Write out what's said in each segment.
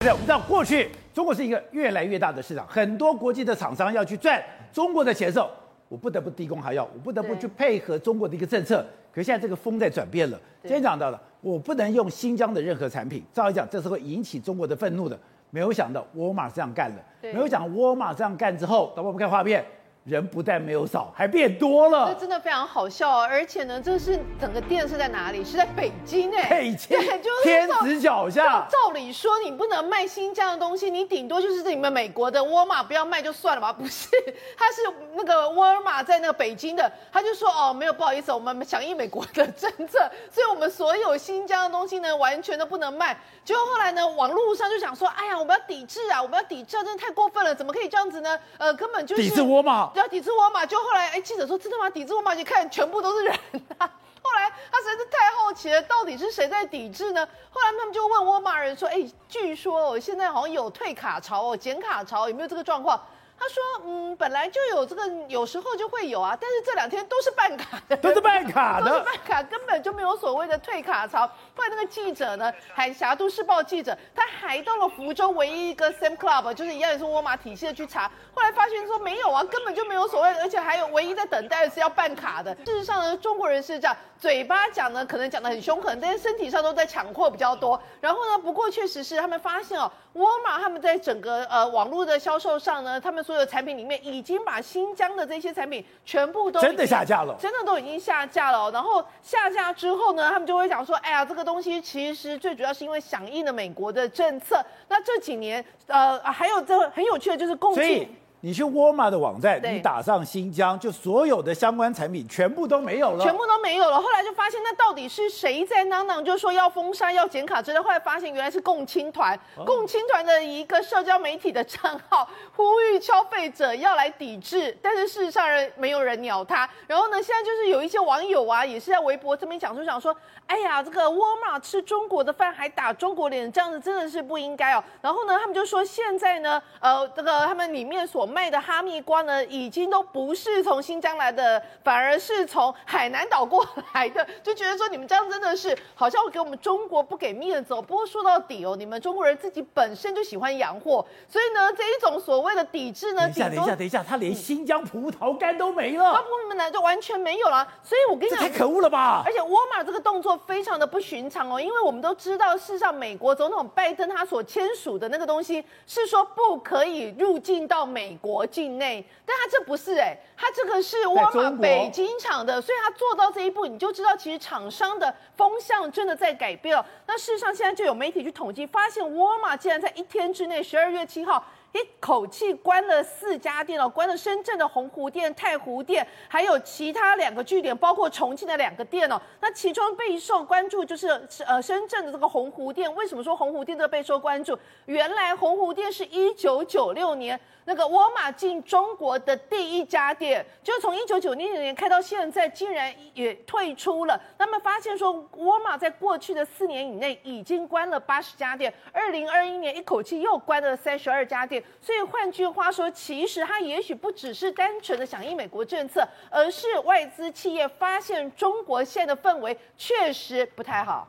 对，我们知道过去中国是一个越来越大的市场，很多国际的厂商要去赚中国的钱的时候，我不得不低工还要，我不得不去配合中国的一个政策。可是现在这个风在转变了，今天讲到了，我不能用新疆的任何产品，照理讲这是会引起中国的愤怒的。没有想到沃尔玛这样干了，没有想到沃尔玛这样干之后，等我们看画面。人不但没有少，还变多了。这真的非常好笑啊！而且呢，这是整个店是在哪里？是在北京哎，北京，对，就是天子脚下。照理说，你不能卖新疆的东西，你顶多就是你们美国的沃尔玛不要卖就算了吧？不是，他是那个沃尔玛在那个北京的，他就说哦，没有，不好意思，我们响应美国的政策，所以我们所有新疆的东西呢，完全都不能卖。结果后来呢，网络上就想说，哎呀，我们要抵制啊，我们要抵制啊，真的太过分了，怎么可以这样子呢？呃，根本就是抵制沃尔玛。要抵制沃尔玛，就后来哎，记者说真的吗？抵制沃尔玛，你看全部都是人啊。后来他实在是太好奇了，到底是谁在抵制呢？后来他们就问沃尔玛人说，哎，据说哦，现在好像有退卡潮哦，减卡潮，有没有这个状况？他说：“嗯，本来就有这个，有时候就会有啊，但是这两天都是办卡的，都是办卡的，都是办卡，根本就没有所谓的退卡潮。后来那个记者呢，海峡都市报记者，他还到了福州唯一一个 Sam Club，就是一样也是沃尔玛体系的去查，后来发现说没有啊，根本就没有所谓，而且还有唯一在等待的是要办卡的。事实上呢，中国人是这样，嘴巴讲呢可能讲的很凶狠，但是身体上都在抢货比较多。然后呢，不过确实是他们发现哦，沃尔玛他们在整个呃网络的销售上呢，他们所有产品里面。”已经把新疆的这些产品全部都真的下架了，真的都已经下架了。然后下架之后呢，他们就会讲说：“哎呀，这个东西其实最主要是因为响应了美国的政策。那这几年，呃，还有这很有趣的就是共进。”你去沃尔玛的网站，你打上新疆，就所有的相关产品全部都没有了，全部都没有了。后来就发现，那到底是谁在嚷嚷，就说要封杀、要剪卡之类。后来发现，原来是共青团，哦、共青团的一个社交媒体的账号，呼吁消费者要来抵制，但是事实上人没有人鸟他。然后呢，现在就是有一些网友啊，也是在微博这边讲就想说，哎呀，这个沃尔玛吃中国的饭还打中国脸，这样子真的是不应该哦。然后呢，他们就说现在呢，呃，这个他们里面所卖的哈密瓜呢，已经都不是从新疆来的，反而是从海南岛过来的，就觉得说你们这样真的是好像给我们中国不给面子哦。不过说到底哦，你们中国人自己本身就喜欢洋货，所以呢，这一种所谓的抵制呢，等一下，等一下，等一下，他连新疆葡萄干都没了，他不然就完全没有了。所以我跟你讲，这太可恶了吧！而且沃尔玛这个动作非常的不寻常哦，因为我们都知道，事实上美国总统拜登他所签署的那个东西是说不可以入境到美国。境内，但他这不是哎、欸，他这个是沃尔玛北京厂的，所以他做到这一步，你就知道其实厂商的风向真的在改变了。那事实上，现在就有媒体去统计，发现沃尔玛竟然在一天之内，十二月七号。一口气关了四家店哦，关了深圳的洪湖店、太湖店，还有其他两个据点，包括重庆的两个店哦。那其中备受关注就是呃深圳的这个洪湖店。为什么说洪湖店这个备受关注？原来洪湖店是一九九六年那个沃沃尔玛进中国的第一家店，就从一九九零年开到现在，竟然也退出了。那么发现说，沃尔玛在过去的四年以内已经关了八十家店，二零二一年一口气又关了三十二家店。所以换句话说，其实它也许不只是单纯的响应美国政策，而是外资企业发现中国现在的氛围确实不太好。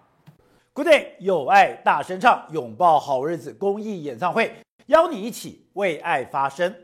Good day，有爱大声唱，拥抱好日子公益演唱会，邀你一起为爱发声。